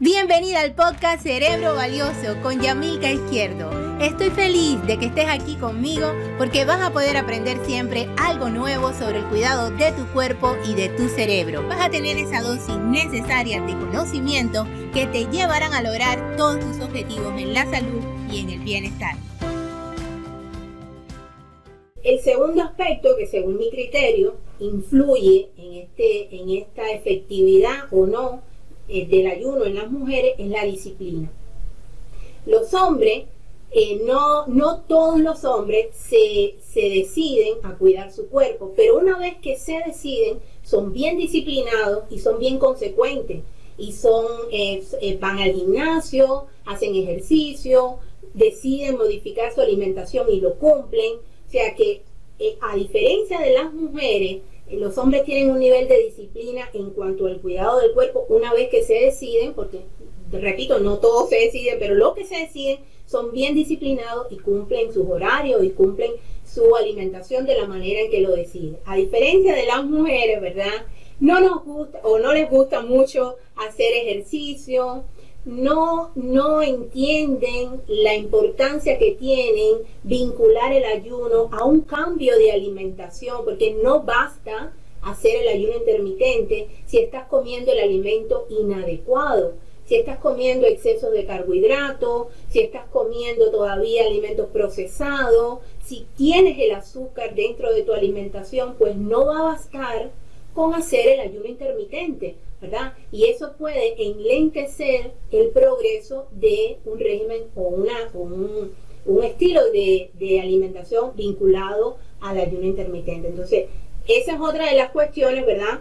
Bienvenida al podcast Cerebro Valioso con Yamilka Izquierdo. Estoy feliz de que estés aquí conmigo porque vas a poder aprender siempre algo nuevo sobre el cuidado de tu cuerpo y de tu cerebro. Vas a tener esa dosis necesaria de conocimiento que te llevarán a lograr todos tus objetivos en la salud y en el bienestar. El segundo aspecto que según mi criterio influye en, este, en esta efectividad o no eh, del ayuno en las mujeres es la disciplina. Los hombres, eh, no, no todos los hombres se, deciden a cuidar su cuerpo, pero una vez que se deciden, son bien disciplinados y son bien consecuentes. Y son, eh, van al gimnasio, hacen ejercicio, deciden modificar su alimentación y lo cumplen. O sea que, a diferencia de las mujeres, los hombres tienen un nivel de disciplina en cuanto al cuidado del cuerpo una vez que se deciden, porque, repito, no todos se deciden, pero los que se deciden son bien disciplinados y cumplen sus horarios y cumplen su alimentación de la manera en que lo deciden. A diferencia de las mujeres, ¿verdad? No nos gusta o no les gusta mucho hacer ejercicio, no, no entienden la importancia que tienen vincular el ayuno a un cambio de alimentación, porque no basta hacer el ayuno intermitente si estás comiendo el alimento inadecuado, si estás comiendo exceso de carbohidratos, si estás comiendo todavía alimentos procesados, si tienes el azúcar dentro de tu alimentación, pues no va a bastar con hacer el ayuno intermitente ¿verdad? Y eso puede enlentecer el progreso de un régimen o, una, un, estilo de, alimentación vinculado al ayuno intermitente. Entonces, esa es otra de las cuestiones, ¿verdad?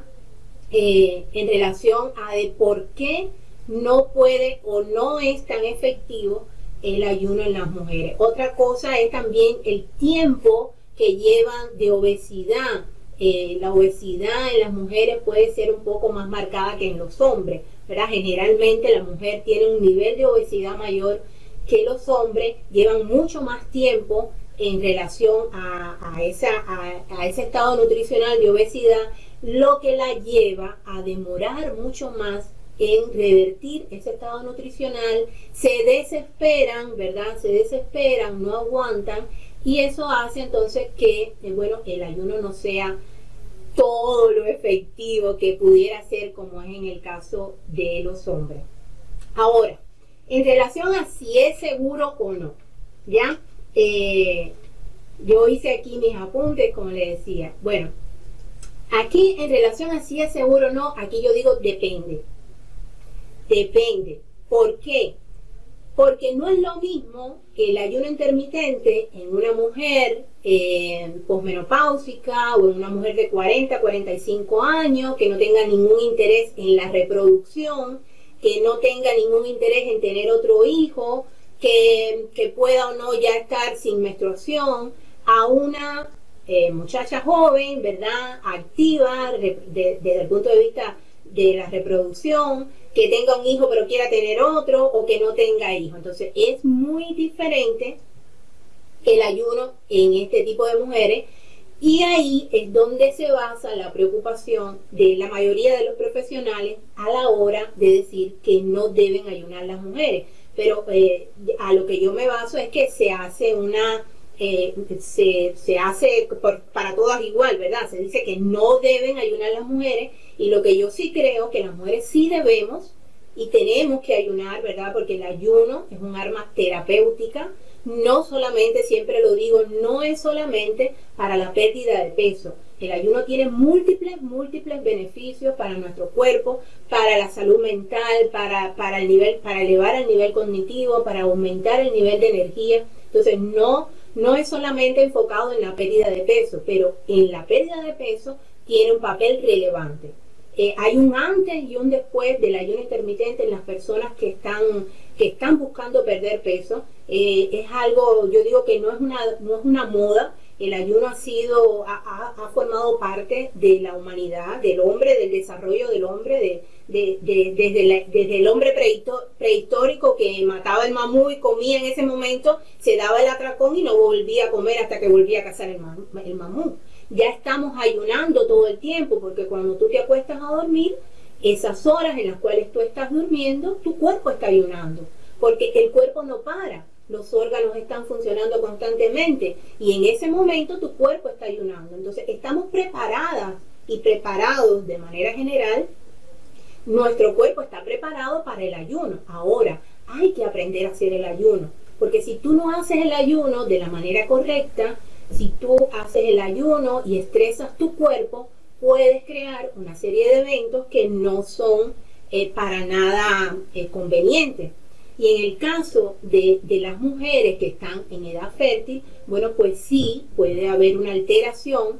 Eh, en relación a de por qué no puede o no es tan efectivo el ayuno en las mujeres. Otra cosa es también el tiempo que llevan de obesidad eh, la obesidad en las mujeres puede ser un poco más marcada que en los hombres, ¿verdad? Generalmente la mujer tiene un nivel de obesidad mayor que los hombres, llevan mucho más tiempo en relación a, esa, a, ese estado nutricional de obesidad, lo que la lleva a demorar mucho más en revertir ese estado nutricional, se desesperan, ¿verdad? Se desesperan, no aguantan y eso hace entonces que, eh, bueno, el ayuno no sea todo lo efectivo que pudiera ser como es en el caso de los hombres. Ahora, en relación a si es seguro o no, ¿ya? Eh, yo hice aquí mis apuntes, como le decía. Bueno, aquí en relación a si es seguro o no, aquí yo digo depende. Depende. ¿Por qué? Porque no es lo mismo que el ayuno intermitente en una mujer eh, posmenopáusica o en una mujer de 40, 45 años que no tenga ningún interés en la reproducción, que no tenga ningún interés en tener otro hijo, que, pueda o no ya estar sin menstruación, a una eh, muchacha joven, ¿verdad? Activa desde el punto de vista de la reproducción, que tenga un hijo pero quiera tener otro o que no tenga hijo. Entonces es muy diferente el ayuno en este tipo de mujeres y ahí es donde se basa la preocupación de la mayoría de los profesionales a la hora de decir que no deben ayunar las mujeres. Pero eh, a lo que yo me baso es que se hace una eh, se, se, hace para todas igual, ¿verdad? Se dice que no deben ayunar las mujeres y lo que yo sí creo que las mujeres sí debemos y tenemos que ayunar, ¿verdad? Porque el ayuno es un arma terapéutica. No solamente, siempre lo digo, no es solamente para la pérdida de peso. El ayuno tiene múltiples, múltiples beneficios para nuestro cuerpo, para la salud mental, para, para, el nivel, para elevar el nivel cognitivo, para aumentar el nivel de energía. Entonces, no, no es solamente enfocado en la pérdida de peso, pero en la pérdida de peso tiene un papel relevante. Eh, hay un antes y un después del ayuno intermitente en las personas que están, que están buscando perder peso. Eh, es algo, yo digo que no es una, no es una moda, el ayuno ha sido, ha, formado parte de la humanidad, del hombre, del desarrollo del hombre, de, desde, desde, el hombre prehistórico que mataba el mamú y comía en ese momento, se daba el atracón y no volvía a comer hasta que volvía a cazar el, el mamú. Ya estamos ayunando todo el tiempo, porque cuando tú te acuestas a dormir, Esas horas en las cuales tú estás durmiendo, tu cuerpo está ayunando, porque el cuerpo no para, los órganos están funcionando constantemente y en ese momento tu cuerpo está ayunando. Entonces, estamos preparadas y preparados de manera general, nuestro cuerpo está preparado para el ayuno. Ahora, hay que aprender a hacer el ayuno, porque si tú no haces el ayuno de la manera correcta, si tú haces el ayuno y estresas tu cuerpo, puedes crear una serie de eventos que no son eh, para nada eh, convenientes. Y en el caso de, de, las mujeres que están en edad fértil, bueno, pues sí puede haber una alteración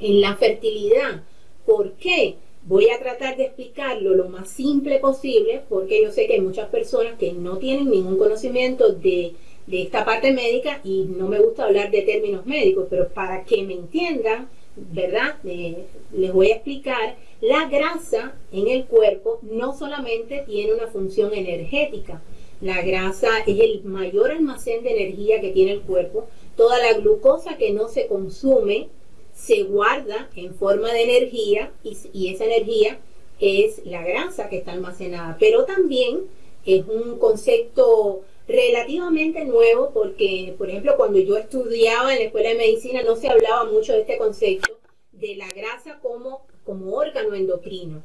en la fertilidad. ¿Por qué? Voy a tratar de explicarlo lo más simple posible porque yo sé que hay muchas personas que no tienen ningún conocimiento de de esta parte médica y no me gusta hablar de términos médicos, pero para que me entiendan, ¿verdad? Eh, les voy a explicar, la grasa en el cuerpo no solamente tiene una función energética, la grasa es el mayor almacén de energía que tiene el cuerpo, toda la glucosa que no se consume se guarda en forma de energía y, esa energía es la grasa que está almacenada, pero también es un concepto relativamente nuevo porque, por ejemplo, cuando yo estudiaba en la escuela de medicina no se hablaba mucho de este concepto de la grasa como, como órgano endocrino.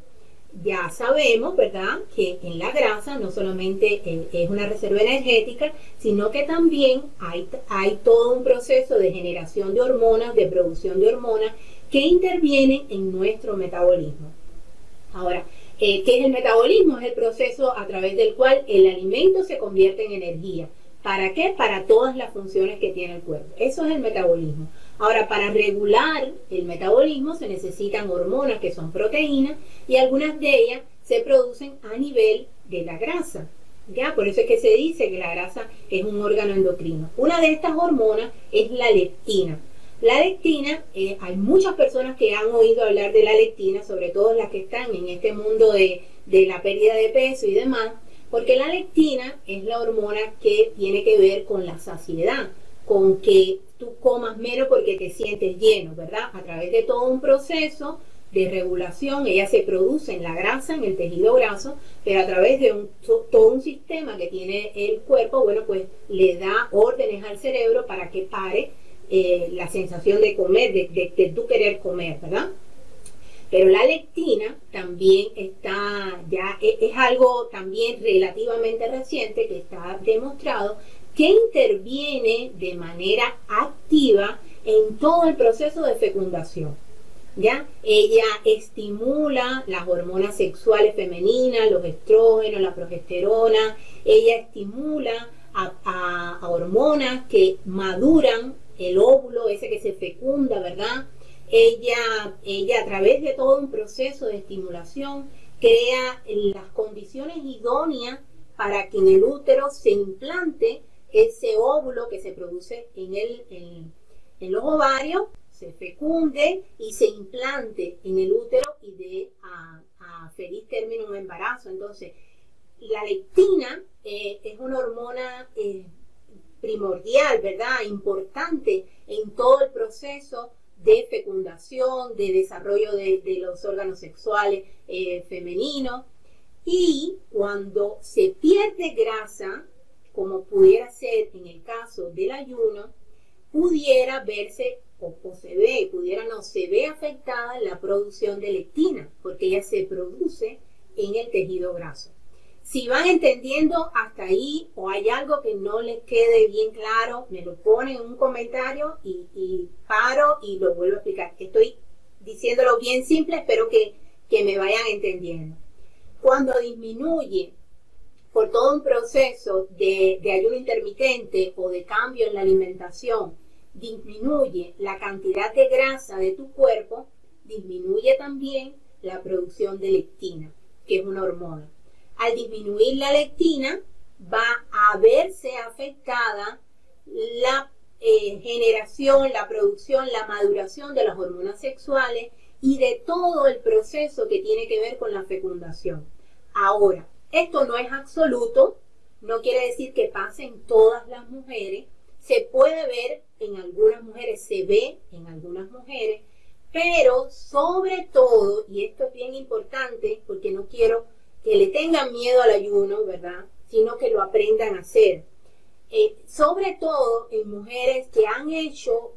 Ya sabemos, ¿verdad?, que en la grasa no solamente es una reserva energética, sino que también hay, hay todo un proceso de generación de hormonas, de producción de hormonas, que intervienen en nuestro metabolismo. Ahora, eh, ¿Qué es el metabolismo? Es el proceso a través del cual el alimento se convierte en energía. ¿Para qué? Para todas las funciones que tiene el cuerpo. Eso es el metabolismo. Ahora, para regular el metabolismo se necesitan hormonas que son proteínas y algunas de ellas se producen a nivel de la grasa. ¿Ya? Por eso es que se dice que la grasa es un órgano endocrino. Una de estas hormonas es la leptina. La lectina, eh, hay muchas personas que han oído hablar de la lectina, sobre todo las que están en este mundo de, la pérdida de peso y demás, porque la lectina es la hormona que tiene que ver con la saciedad, con que tú comas menos porque te sientes lleno, ¿verdad? A través de todo un proceso de regulación, ella se produce en la grasa, en el tejido graso, pero a través de un, todo un sistema que tiene el cuerpo, bueno, pues le da órdenes al cerebro para que pare eh, la sensación de comer, de, de, tú querer comer, ¿verdad? Pero la lectina también está, ya es, es, algo también relativamente reciente que está demostrado que interviene de manera activa en todo el proceso de fecundación. ¿Ya? Ella estimula las hormonas sexuales femeninas, los estrógenos, la progesterona, ella estimula a, a, a hormonas que maduran el óvulo, ese que se fecunda, ¿verdad? Ella, ella a través de todo un proceso de estimulación crea las condiciones idóneas para que en el útero se implante ese óvulo que se produce en, el, en, los ovarios, se fecunde y se implante en el útero y dé a, feliz término un embarazo. Entonces, la lectina eh, es una hormona eh, primordial, ¿verdad? Importante en todo el proceso de fecundación, de desarrollo de, los órganos sexuales eh, femeninos. Y cuando se pierde grasa, como pudiera ser en el caso del ayuno, pudiera verse o, se ve, pudiera no, se ve afectada la producción de lectina, porque ella se produce en el tejido graso. Si van entendiendo hasta ahí o hay algo que no les quede bien claro, me lo ponen en un comentario y, paro y lo vuelvo a explicar. Estoy diciéndolo bien simple, espero que, me vayan entendiendo. Cuando disminuye por todo un proceso de, ayuno intermitente o de cambio en la alimentación, disminuye la cantidad de grasa de tu cuerpo, disminuye también la producción de lectina, que es una hormona al disminuir la lectina, va a verse afectada la eh, generación, la producción, la maduración de las hormonas sexuales y de todo el proceso que tiene que ver con la fecundación. Ahora, esto no es absoluto, no quiere decir que pase en todas las mujeres, se puede ver en algunas mujeres, se ve en algunas mujeres, Pero sobre todo, y esto es bien importante porque no quiero que le tengan miedo al ayuno, ¿verdad? Sino que lo aprendan a hacer. Eh, sobre todo en mujeres que han hecho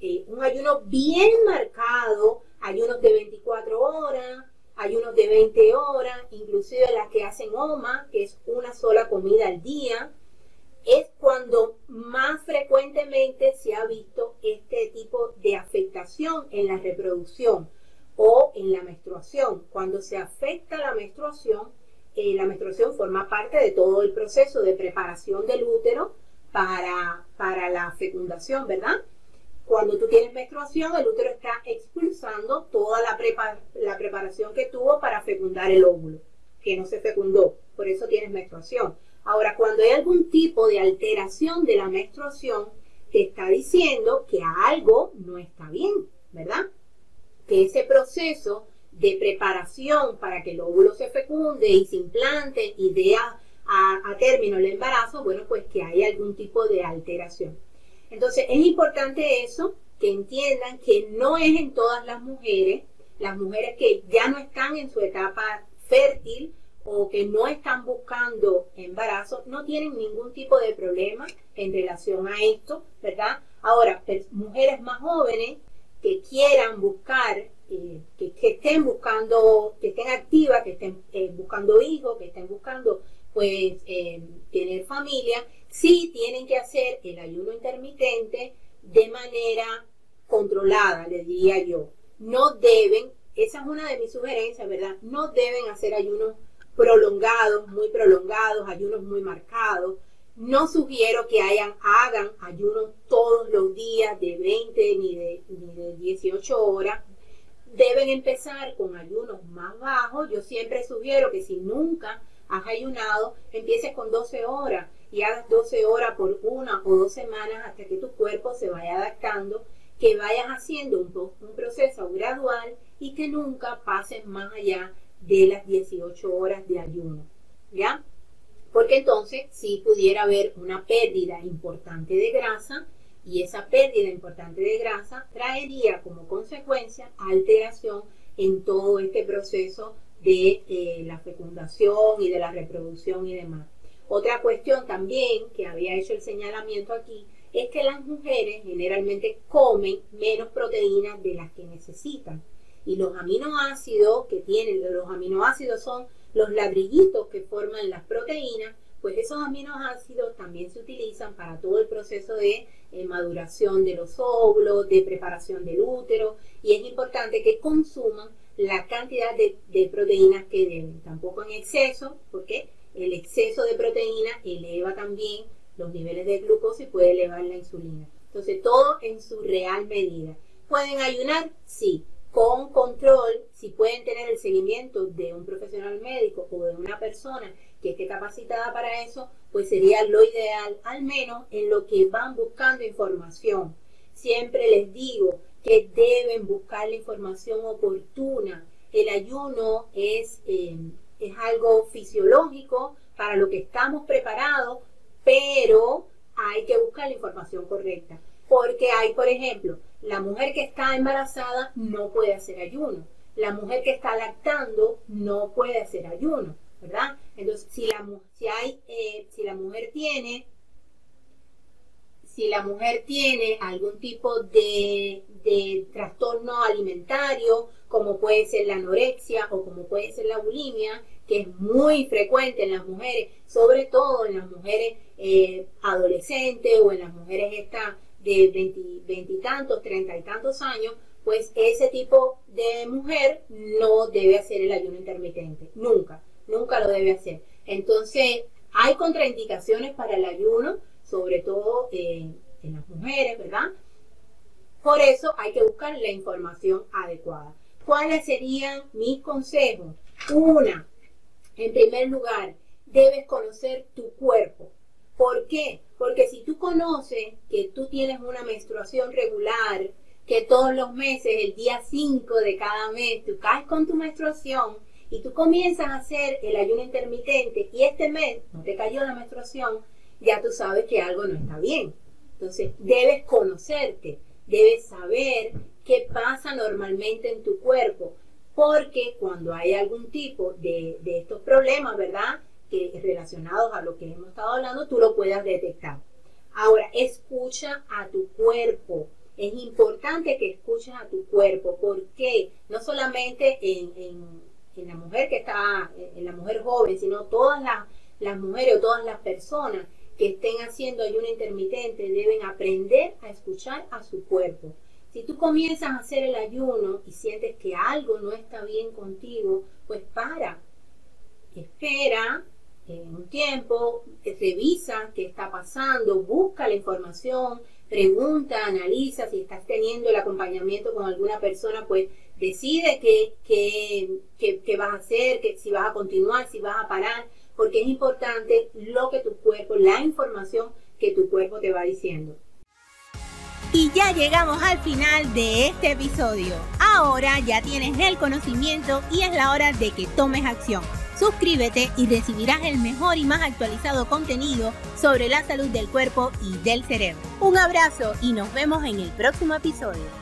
eh, un ayuno bien marcado, ayunos de 24 horas, ayunos de 20 horas, inclusive las que hacen OMA, que es una sola comida al día, es cuando más frecuentemente se ha visto este tipo de afectación en la reproducción o en la menstruación. Cuando se afecta la menstruación, eh, la menstruación forma parte de todo el proceso de preparación del útero para, para la fecundación, ¿verdad? Cuando tú tienes menstruación, el útero está expulsando toda la, la preparación que tuvo para fecundar el óvulo, que no se fecundó. Por eso tienes menstruación. Ahora, cuando hay algún tipo de alteración de la menstruación, te está diciendo que algo no está bien, ¿verdad? Que ese proceso de preparación para que el óvulo se fecunde y se implante y dé a, a, término el embarazo, bueno, pues que hay algún tipo de alteración. Entonces, es importante eso, que entiendan que no es en todas las mujeres, las mujeres que ya no están en su etapa fértil, o que no están buscando embarazo no tienen ningún tipo de problema en relación a esto, ¿verdad? Ahora, mujeres más jóvenes que quieran buscar, eh, que, estén buscando, que estén activas, que estén eh, buscando hijos, que estén buscando, pues, eh, tener familia, sí tienen que hacer el ayuno intermitente de manera controlada, le diría yo. No deben, esa es una de mis sugerencias, ¿verdad? No deben hacer ayunos prolongados, muy prolongados, ayunos muy marcados. No sugiero que hayan, hagan ayunos todos los días de 20 ni de, ni de 18 horas. Deben empezar con ayunos más bajos. Yo siempre sugiero que si nunca has ayunado, empieces con 12 horas y hagas 12 horas por una o dos semanas hasta que tu cuerpo se vaya adaptando, que vayas haciendo un, un proceso gradual y que nunca pases más allá de las 18 horas de ayuno, ¿ya? Porque entonces sí pudiera haber una pérdida importante de grasa y esa pérdida importante de grasa traería como consecuencia alteración en todo este proceso de eh, la fecundación y de la reproducción y demás. Otra cuestión también que había hecho el señalamiento aquí es que las mujeres generalmente comen menos proteínas de las que necesitan. Y los aminoácidos que tienen, los aminoácidos son los ladrillitos que forman las proteínas, pues esos aminoácidos también se utilizan para todo el proceso de eh, maduración de los óvulos, de preparación del útero, y es importante que consuman la cantidad de, de proteínas que deben, tampoco en exceso, porque el exceso de proteína eleva también los niveles de glucosa y puede elevar la insulina. Entonces, todo en su real medida. ¿Pueden ayunar? Sí con control, si pueden tener el seguimiento de un profesional médico o de una persona que esté capacitada para eso, pues sería lo ideal, al menos en lo que van buscando información. Siempre les digo que deben buscar la información oportuna. El ayuno es, eh, es algo fisiológico para lo que estamos preparados, pero hay que buscar la información correcta. Porque hay, por ejemplo, la mujer que está embarazada no puede hacer ayuno. La mujer que está lactando no puede hacer ayuno, ¿verdad? Entonces, si la, si hay, eh, si la mujer tiene si la mujer tiene algún tipo de, de, trastorno alimentario, como puede ser la anorexia o como puede ser la bulimia, que es muy frecuente en las mujeres, sobre todo en las mujeres eh, adolescentes o en las mujeres estas de veintitantos, treinta y tantos años, pues ese tipo de mujer no debe hacer el ayuno intermitente, nunca, nunca lo debe hacer. Entonces, hay contraindicaciones para el ayuno, sobre todo en las mujeres, ¿verdad? Por eso hay que buscar la información adecuada. ¿Cuáles serían mis consejos? Una, en primer lugar, debes conocer tu cuerpo. ¿Por qué? Porque si tú conoces que tú tienes una menstruación regular, que todos los meses, el día 5 de cada mes, tú caes con tu menstruación y tú comienzas a hacer el ayuno intermitente y este mes no te cayó la menstruación, ya tú sabes que algo no está bien. Entonces, debes conocerte, debes saber qué pasa normalmente en tu cuerpo, porque cuando hay algún tipo de, de estos problemas, ¿verdad? Que relacionados a lo que hemos estado hablando, tú lo puedas detectar. Ahora, escucha a tu cuerpo. Es importante que escuches a tu cuerpo. ¿Por qué? No solamente en, en, la mujer que está, en la mujer joven, sino todas las, las mujeres o todas las personas que estén haciendo ayuno intermitente deben aprender a escuchar a su cuerpo. Si tú comienzas a hacer el ayuno y sientes que algo no está bien contigo, pues para, espera, en un tiempo, revisa qué está pasando, busca la información, pregunta, analiza, si estás teniendo el acompañamiento con alguna persona, pues decide qué, qué, vas a hacer, que, si vas a continuar, si vas a parar, porque es importante lo que tu cuerpo, la información que tu cuerpo te va diciendo. Y ya llegamos al final de este episodio. Ahora ya tienes el conocimiento y es la hora de que tomes acción. Suscríbete y recibirás el mejor y más actualizado contenido sobre la salud del cuerpo y del cerebro. Un abrazo y nos vemos en el próximo episodio.